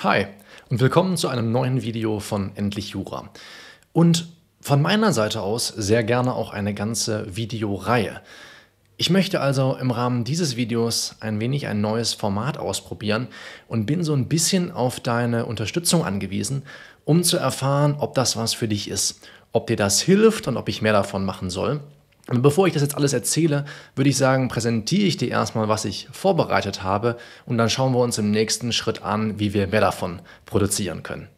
Hi und willkommen zu einem neuen Video von Endlich Jura. Und von meiner Seite aus sehr gerne auch eine ganze Videoreihe. Ich möchte also im Rahmen dieses Videos ein wenig ein neues Format ausprobieren und bin so ein bisschen auf deine Unterstützung angewiesen, um zu erfahren, ob das was für dich ist, ob dir das hilft und ob ich mehr davon machen soll. Und bevor ich das jetzt alles erzähle, würde ich sagen, präsentiere ich dir erstmal, was ich vorbereitet habe und dann schauen wir uns im nächsten Schritt an, wie wir mehr davon produzieren können.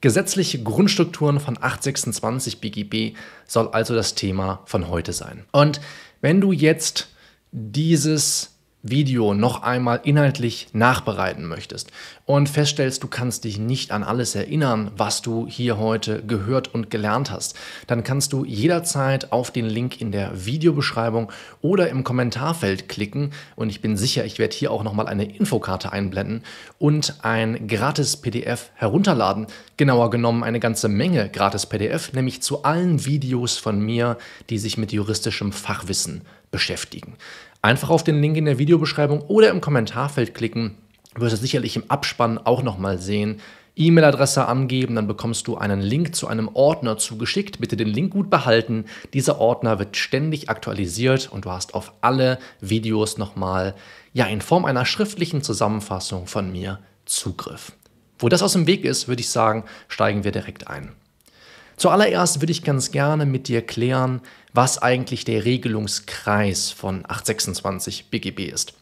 Gesetzliche Grundstrukturen von 826 BGB soll also das Thema von heute sein. Und wenn du jetzt dieses Video noch einmal inhaltlich nachbereiten möchtest und feststellst, du kannst dich nicht an alles erinnern, was du hier heute gehört und gelernt hast, dann kannst du jederzeit auf den Link in der Videobeschreibung oder im Kommentarfeld klicken und ich bin sicher, ich werde hier auch nochmal eine Infokarte einblenden und ein gratis PDF herunterladen, genauer genommen eine ganze Menge gratis PDF, nämlich zu allen Videos von mir, die sich mit juristischem Fachwissen beschäftigen. Einfach auf den Link in der Videobeschreibung oder im Kommentarfeld klicken. Du wirst es sicherlich im Abspann auch nochmal sehen. E-Mail-Adresse angeben, dann bekommst du einen Link zu einem Ordner zugeschickt. Bitte den Link gut behalten. Dieser Ordner wird ständig aktualisiert und du hast auf alle Videos nochmal, ja, in Form einer schriftlichen Zusammenfassung von mir Zugriff. Wo das aus dem Weg ist, würde ich sagen, steigen wir direkt ein. Zuallererst würde ich ganz gerne mit dir klären, was eigentlich der Regelungskreis von 826 BGB ist.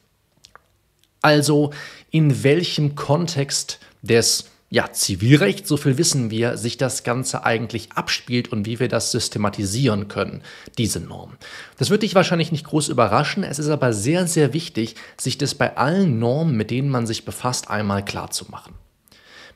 Also in welchem Kontext des ja, Zivilrecht, so viel wissen wir, sich das Ganze eigentlich abspielt und wie wir das systematisieren können, diese Norm. Das wird dich wahrscheinlich nicht groß überraschen, es ist aber sehr, sehr wichtig, sich das bei allen Normen, mit denen man sich befasst, einmal klar zu machen.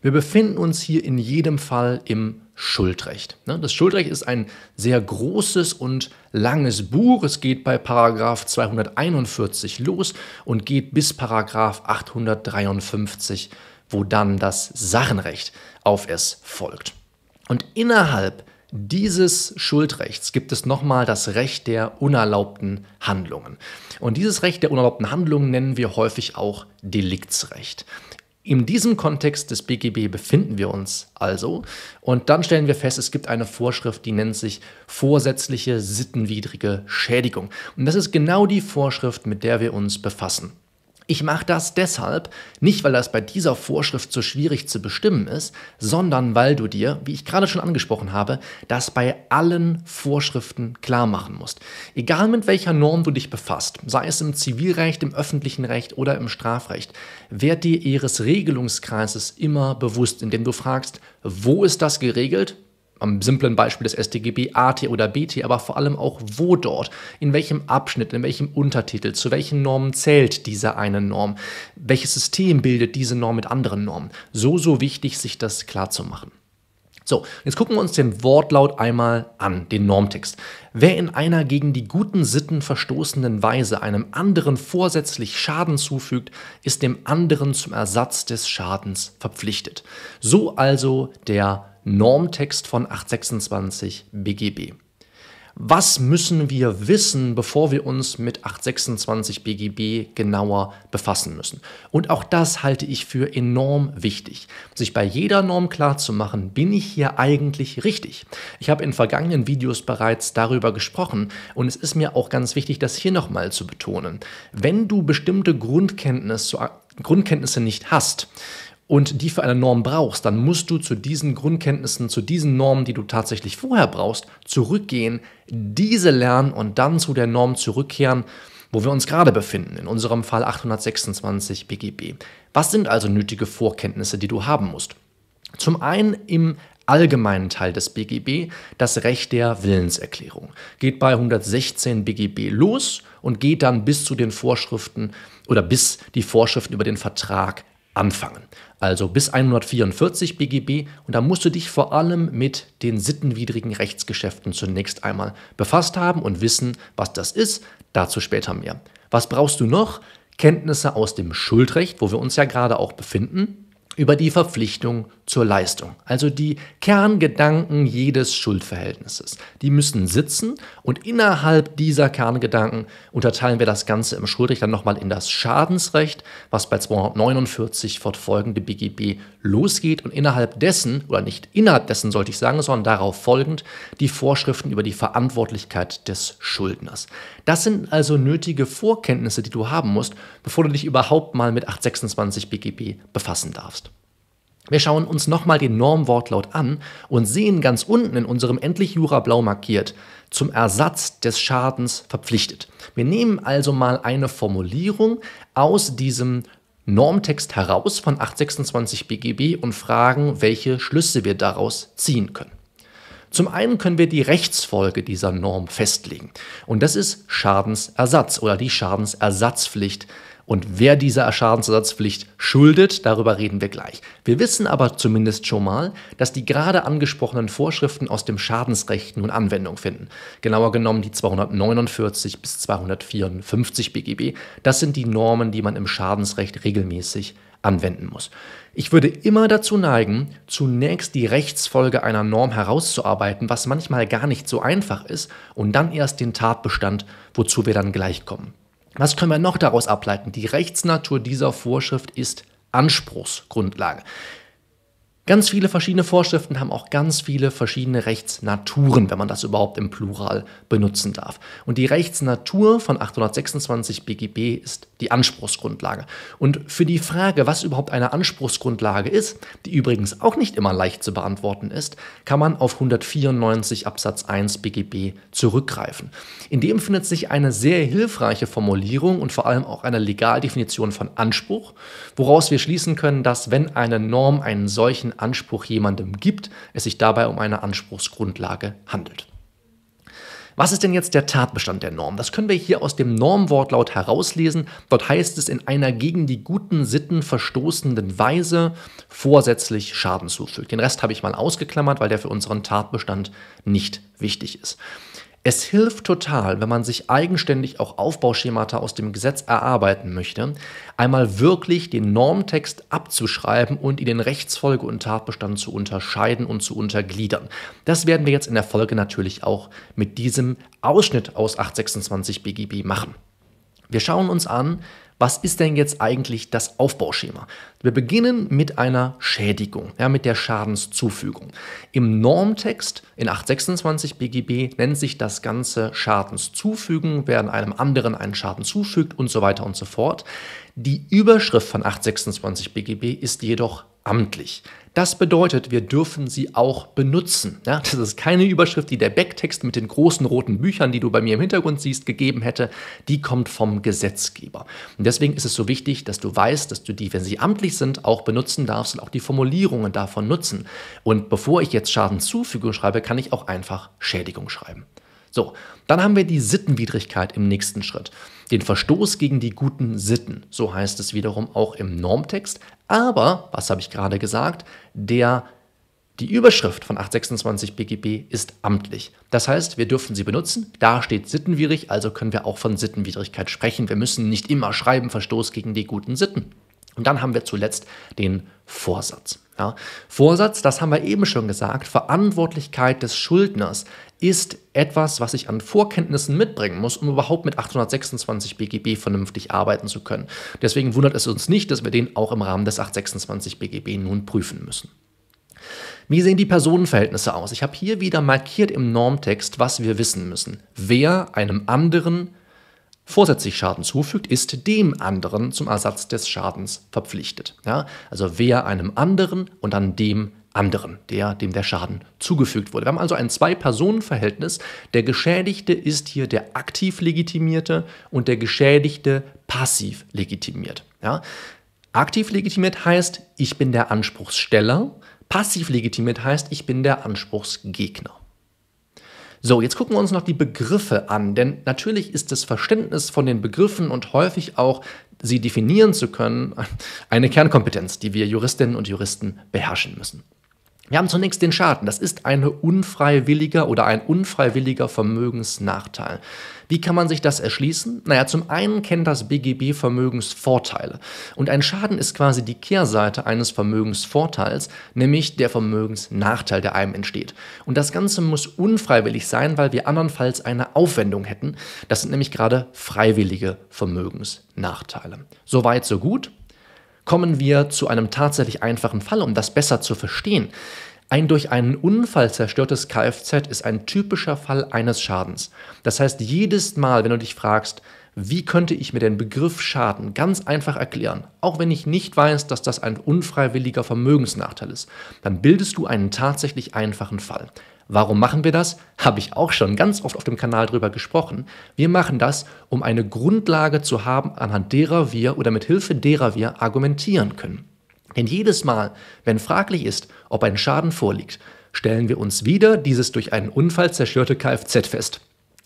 Wir befinden uns hier in jedem Fall im Schuldrecht. Ne, das Schuldrecht ist ein sehr großes und langes Buch. Es geht bei Paragraph 241 los und geht bis Paragraph 853, wo dann das Sachenrecht auf es folgt. Und innerhalb dieses Schuldrechts gibt es nochmal das Recht der unerlaubten Handlungen. Und dieses Recht der unerlaubten Handlungen nennen wir häufig auch Deliktsrecht. In diesem Kontext des BGB befinden wir uns also und dann stellen wir fest, es gibt eine Vorschrift, die nennt sich vorsätzliche sittenwidrige Schädigung. Und das ist genau die Vorschrift, mit der wir uns befassen. Ich mache das deshalb, nicht weil das bei dieser Vorschrift so schwierig zu bestimmen ist, sondern weil du dir, wie ich gerade schon angesprochen habe, das bei allen Vorschriften klar machen musst. Egal mit welcher Norm du dich befasst, sei es im Zivilrecht, im öffentlichen Recht oder im Strafrecht, werd dir ihres Regelungskreises immer bewusst, indem du fragst, wo ist das geregelt am simplen Beispiel des StGB AT oder BT, aber vor allem auch wo dort, in welchem Abschnitt, in welchem Untertitel, zu welchen Normen zählt diese eine Norm, welches System bildet diese Norm mit anderen Normen. So, so wichtig, sich das klar zu machen. So, jetzt gucken wir uns den Wortlaut einmal an, den Normtext. Wer in einer gegen die guten Sitten verstoßenen Weise einem anderen vorsätzlich Schaden zufügt, ist dem anderen zum Ersatz des Schadens verpflichtet. So also der Normtext von 826 BGB. Was müssen wir wissen, bevor wir uns mit 826 BGB genauer befassen müssen? Und auch das halte ich für enorm wichtig. Sich bei jeder Norm klarzumachen, bin ich hier eigentlich richtig? Ich habe in vergangenen Videos bereits darüber gesprochen und es ist mir auch ganz wichtig, das hier nochmal zu betonen. Wenn du bestimmte Grundkenntnisse, Grundkenntnisse nicht hast, und die für eine Norm brauchst, dann musst du zu diesen Grundkenntnissen, zu diesen Normen, die du tatsächlich vorher brauchst, zurückgehen, diese lernen und dann zu der Norm zurückkehren, wo wir uns gerade befinden, in unserem Fall 826 BGB. Was sind also nötige Vorkenntnisse, die du haben musst? Zum einen im allgemeinen Teil des BGB das Recht der Willenserklärung. Geht bei 116 BGB los und geht dann bis zu den Vorschriften oder bis die Vorschriften über den Vertrag anfangen. Also bis 144 BGB und da musst du dich vor allem mit den sittenwidrigen Rechtsgeschäften zunächst einmal befasst haben und wissen, was das ist. Dazu später mehr. Was brauchst du noch? Kenntnisse aus dem Schuldrecht, wo wir uns ja gerade auch befinden, über die Verpflichtung zur Leistung, also die Kerngedanken jedes Schuldverhältnisses. Die müssen sitzen und innerhalb dieser Kerngedanken unterteilen wir das Ganze im Schuldrecht dann nochmal in das Schadensrecht, was bei 249 fortfolgende BGB losgeht und innerhalb dessen, oder nicht innerhalb dessen sollte ich sagen, sondern darauf folgend, die Vorschriften über die Verantwortlichkeit des Schuldners. Das sind also nötige Vorkenntnisse, die du haben musst, bevor du dich überhaupt mal mit 826 BGB befassen darfst. Wir schauen uns nochmal den Normwortlaut an und sehen ganz unten in unserem endlich Jura blau markiert, zum Ersatz des Schadens verpflichtet. Wir nehmen also mal eine Formulierung aus diesem Normtext heraus von 826 BGB und fragen, welche Schlüsse wir daraus ziehen können. Zum einen können wir die Rechtsfolge dieser Norm festlegen. Und das ist Schadensersatz oder die Schadensersatzpflicht und wer dieser Schadensersatzpflicht schuldet, darüber reden wir gleich. Wir wissen aber zumindest schon mal, dass die gerade angesprochenen Vorschriften aus dem Schadensrecht nun Anwendung finden. Genauer genommen die 249 bis 254 BGB. Das sind die Normen, die man im Schadensrecht regelmäßig anwenden muss. Ich würde immer dazu neigen, zunächst die Rechtsfolge einer Norm herauszuarbeiten, was manchmal gar nicht so einfach ist, und dann erst den Tatbestand, wozu wir dann gleich kommen. Was können wir noch daraus ableiten? Die Rechtsnatur dieser Vorschrift ist Anspruchsgrundlage. Ganz viele verschiedene Vorschriften haben auch ganz viele verschiedene Rechtsnaturen, wenn man das überhaupt im Plural benutzen darf. Und die Rechtsnatur von 826 BGB ist die Anspruchsgrundlage. Und für die Frage, was überhaupt eine Anspruchsgrundlage ist, die übrigens auch nicht immer leicht zu beantworten ist, kann man auf 194 Absatz 1 BGB zurückgreifen. In dem findet sich eine sehr hilfreiche Formulierung und vor allem auch eine Legaldefinition von Anspruch, woraus wir schließen können, dass wenn eine Norm einen solchen Anspruch jemandem gibt, es sich dabei um eine Anspruchsgrundlage handelt. Was ist denn jetzt der Tatbestand der Norm? Das können wir hier aus dem Normwortlaut herauslesen. Dort heißt es in einer gegen die guten Sitten verstoßenden Weise vorsätzlich Schaden zufügt. Den Rest habe ich mal ausgeklammert, weil der für unseren Tatbestand nicht wichtig ist. Es hilft total, wenn man sich eigenständig auch Aufbauschemata aus dem Gesetz erarbeiten möchte, einmal wirklich den Normtext abzuschreiben und ihn in Rechtsfolge und Tatbestand zu unterscheiden und zu untergliedern. Das werden wir jetzt in der Folge natürlich auch mit diesem Ausschnitt aus 826 BGB machen. Wir schauen uns an, was ist denn jetzt eigentlich das Aufbauschema? Wir beginnen mit einer Schädigung, ja, mit der Schadenszufügung. Im Normtext in 826 BGB nennt sich das Ganze Schadenszufügen, wer einem anderen einen Schaden zufügt und so weiter und so fort. Die Überschrift von 826 BGB ist jedoch amtlich. Das bedeutet, wir dürfen sie auch benutzen. Ja, das ist keine Überschrift, die der Backtext mit den großen roten Büchern, die du bei mir im Hintergrund siehst, gegeben hätte. Die kommt vom Gesetzgeber. Und deswegen ist es so wichtig, dass du weißt, dass du die, wenn sie amtlich sind, auch benutzen darfst und auch die Formulierungen davon nutzen. Und bevor ich jetzt Schadenzufügung schreibe, kann ich auch einfach Schädigung schreiben. So, dann haben wir die Sittenwidrigkeit im nächsten Schritt. Den Verstoß gegen die guten Sitten, so heißt es wiederum auch im Normtext. Aber, was habe ich gerade gesagt, der, die Überschrift von 826 BGB ist amtlich. Das heißt, wir dürfen sie benutzen. Da steht sittenwidrig, also können wir auch von Sittenwidrigkeit sprechen. Wir müssen nicht immer schreiben, Verstoß gegen die guten Sitten. Und dann haben wir zuletzt den Vorsatz. Ja, Vorsatz, das haben wir eben schon gesagt, Verantwortlichkeit des Schuldners ist etwas, was ich an Vorkenntnissen mitbringen muss, um überhaupt mit 826 BGB vernünftig arbeiten zu können. Deswegen wundert es uns nicht, dass wir den auch im Rahmen des 826 BGB nun prüfen müssen. Wie sehen die Personenverhältnisse aus? Ich habe hier wieder markiert im Normtext, was wir wissen müssen. Wer einem anderen vorsätzlich Schaden zufügt, ist dem anderen zum Ersatz des Schadens verpflichtet. Ja? Also wer einem anderen und dann dem anderen, der, dem der Schaden zugefügt wurde. Wir haben also ein Zwei-Personen-Verhältnis. Der Geschädigte ist hier der aktiv Legitimierte und der Geschädigte passiv legitimiert. Ja? Aktiv legitimiert heißt, ich bin der Anspruchssteller. Passiv legitimiert heißt, ich bin der Anspruchsgegner. So, jetzt gucken wir uns noch die Begriffe an, denn natürlich ist das Verständnis von den Begriffen und häufig auch sie definieren zu können eine Kernkompetenz, die wir Juristinnen und Juristen beherrschen müssen. Wir haben zunächst den Schaden. Das ist ein unfreiwilliger oder ein unfreiwilliger Vermögensnachteil. Wie kann man sich das erschließen? Naja, zum einen kennt das BGB Vermögensvorteile. Und ein Schaden ist quasi die Kehrseite eines Vermögensvorteils, nämlich der Vermögensnachteil, der einem entsteht. Und das Ganze muss unfreiwillig sein, weil wir andernfalls eine Aufwendung hätten. Das sind nämlich gerade freiwillige Vermögensnachteile. Soweit, so gut. Kommen wir zu einem tatsächlich einfachen Fall, um das besser zu verstehen. Ein durch einen Unfall zerstörtes Kfz ist ein typischer Fall eines Schadens. Das heißt, jedes Mal, wenn du dich fragst, wie könnte ich mir den Begriff Schaden ganz einfach erklären, auch wenn ich nicht weiß, dass das ein unfreiwilliger Vermögensnachteil ist, dann bildest du einen tatsächlich einfachen Fall. Warum machen wir das? Habe ich auch schon ganz oft auf dem Kanal drüber gesprochen. Wir machen das, um eine Grundlage zu haben, anhand derer wir oder mit Hilfe derer wir argumentieren können. Denn jedes Mal, wenn fraglich ist, ob ein Schaden vorliegt, stellen wir uns wieder dieses durch einen Unfall zerstörte Kfz fest.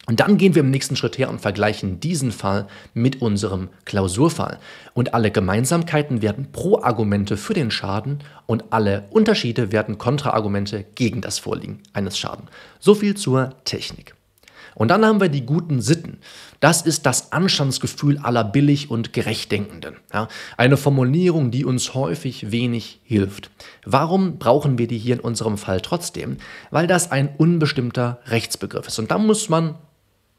Und dann gehen wir im nächsten Schritt her und vergleichen diesen Fall mit unserem Klausurfall. Und alle Gemeinsamkeiten werden Pro-Argumente für den Schaden und alle Unterschiede werden Kontraargumente gegen das Vorliegen eines Schadens. So viel zur Technik. Und dann haben wir die guten Sitten. Das ist das Anstandsgefühl aller billig und gerechtdenkenden. Ja, eine Formulierung, die uns häufig wenig hilft. Warum brauchen wir die hier in unserem Fall trotzdem? Weil das ein unbestimmter Rechtsbegriff ist. Und da muss man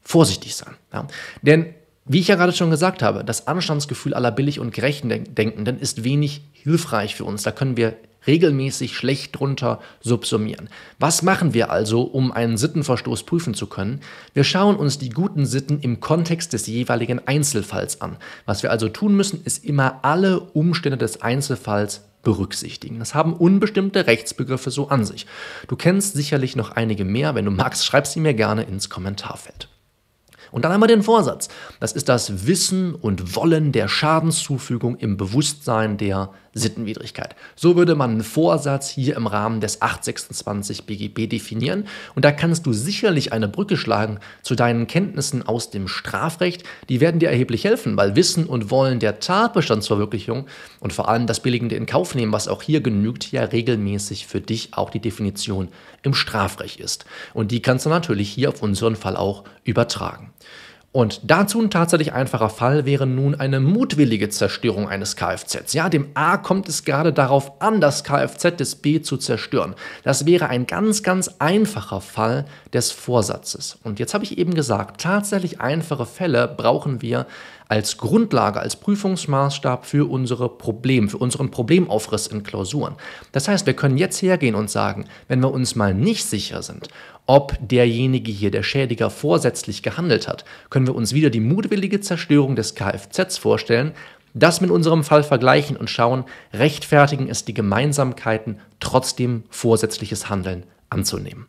vorsichtig sein. Ja? Denn wie ich ja gerade schon gesagt habe, das Anstandsgefühl aller billig und gerechtdenkenden ist wenig hilfreich für uns. Da können wir regelmäßig schlecht drunter subsumieren. Was machen wir also, um einen Sittenverstoß prüfen zu können? Wir schauen uns die guten Sitten im Kontext des jeweiligen Einzelfalls an. Was wir also tun müssen, ist immer alle Umstände des Einzelfalls berücksichtigen. Das haben unbestimmte Rechtsbegriffe so an sich. Du kennst sicherlich noch einige mehr. Wenn du magst, schreib sie mir gerne ins Kommentarfeld. Und dann wir den Vorsatz. Das ist das Wissen und Wollen der Schadenszufügung im Bewusstsein der Sittenwidrigkeit. So würde man einen Vorsatz hier im Rahmen des 826 BGB definieren. Und da kannst du sicherlich eine Brücke schlagen zu deinen Kenntnissen aus dem Strafrecht. Die werden dir erheblich helfen, weil Wissen und Wollen der Tatbestandsverwirklichung und vor allem das billigende in Kauf nehmen, was auch hier genügt, ja regelmäßig für dich auch die Definition im Strafrecht ist. Und die kannst du natürlich hier auf unseren Fall auch übertragen. Und dazu ein tatsächlich einfacher Fall wäre nun eine mutwillige Zerstörung eines Kfz. Ja, dem A kommt es gerade darauf an, das Kfz des B zu zerstören. Das wäre ein ganz, ganz einfacher Fall des Vorsatzes. Und jetzt habe ich eben gesagt, tatsächlich einfache Fälle brauchen wir als Grundlage, als Prüfungsmaßstab für unsere Problem, für unseren Problemaufriss in Klausuren. Das heißt, wir können jetzt hergehen und sagen, wenn wir uns mal nicht sicher sind, ob derjenige hier, der Schädiger, vorsätzlich gehandelt hat, können wir uns wieder die mutwillige Zerstörung des Kfz vorstellen, das mit unserem Fall vergleichen und schauen, rechtfertigen es die Gemeinsamkeiten, trotzdem vorsätzliches Handeln anzunehmen.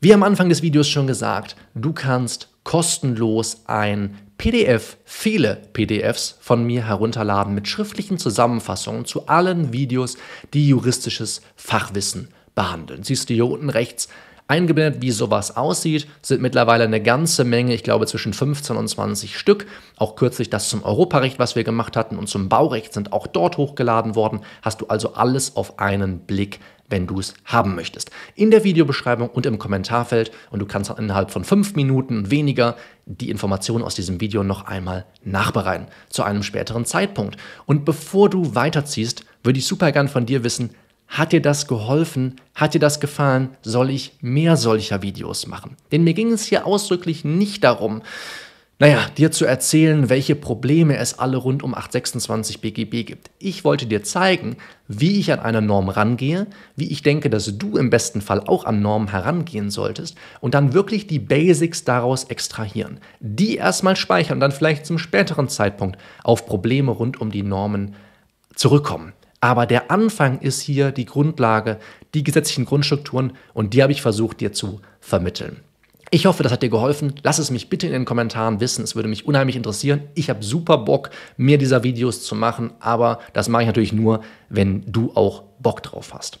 Wie am Anfang des Videos schon gesagt, du kannst kostenlos ein PDF, viele PDFs von mir herunterladen mit schriftlichen Zusammenfassungen zu allen Videos, die juristisches Fachwissen behandeln. Siehst du hier unten rechts Eingeblendet, wie sowas aussieht, sind mittlerweile eine ganze Menge, ich glaube zwischen 15 und 20 Stück. Auch kürzlich das zum Europarecht, was wir gemacht hatten, und zum Baurecht sind auch dort hochgeladen worden. Hast du also alles auf einen Blick wenn du es haben möchtest. In der Videobeschreibung und im Kommentarfeld und du kannst innerhalb von fünf Minuten weniger die Informationen aus diesem Video noch einmal nachbereiten zu einem späteren Zeitpunkt. Und bevor du weiterziehst, würde ich super gern von dir wissen, hat dir das geholfen? Hat dir das gefallen? Soll ich mehr solcher Videos machen? Denn mir ging es hier ausdrücklich nicht darum, naja, dir zu erzählen, welche Probleme es alle rund um 826 BGB gibt. Ich wollte dir zeigen, wie ich an eine Norm rangehe, wie ich denke, dass du im besten Fall auch an Normen herangehen solltest und dann wirklich die Basics daraus extrahieren. Die erstmal speichern und dann vielleicht zum späteren Zeitpunkt auf Probleme rund um die Normen zurückkommen. Aber der Anfang ist hier die Grundlage, die gesetzlichen Grundstrukturen und die habe ich versucht dir zu vermitteln. Ich hoffe, das hat dir geholfen. Lass es mich bitte in den Kommentaren wissen. Es würde mich unheimlich interessieren. Ich habe super Bock, mehr dieser Videos zu machen, aber das mache ich natürlich nur, wenn du auch Bock drauf hast.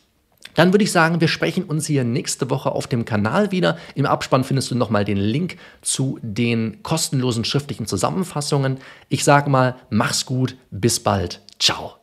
Dann würde ich sagen, wir sprechen uns hier nächste Woche auf dem Kanal wieder. Im Abspann findest du nochmal den Link zu den kostenlosen schriftlichen Zusammenfassungen. Ich sage mal, mach's gut, bis bald. Ciao.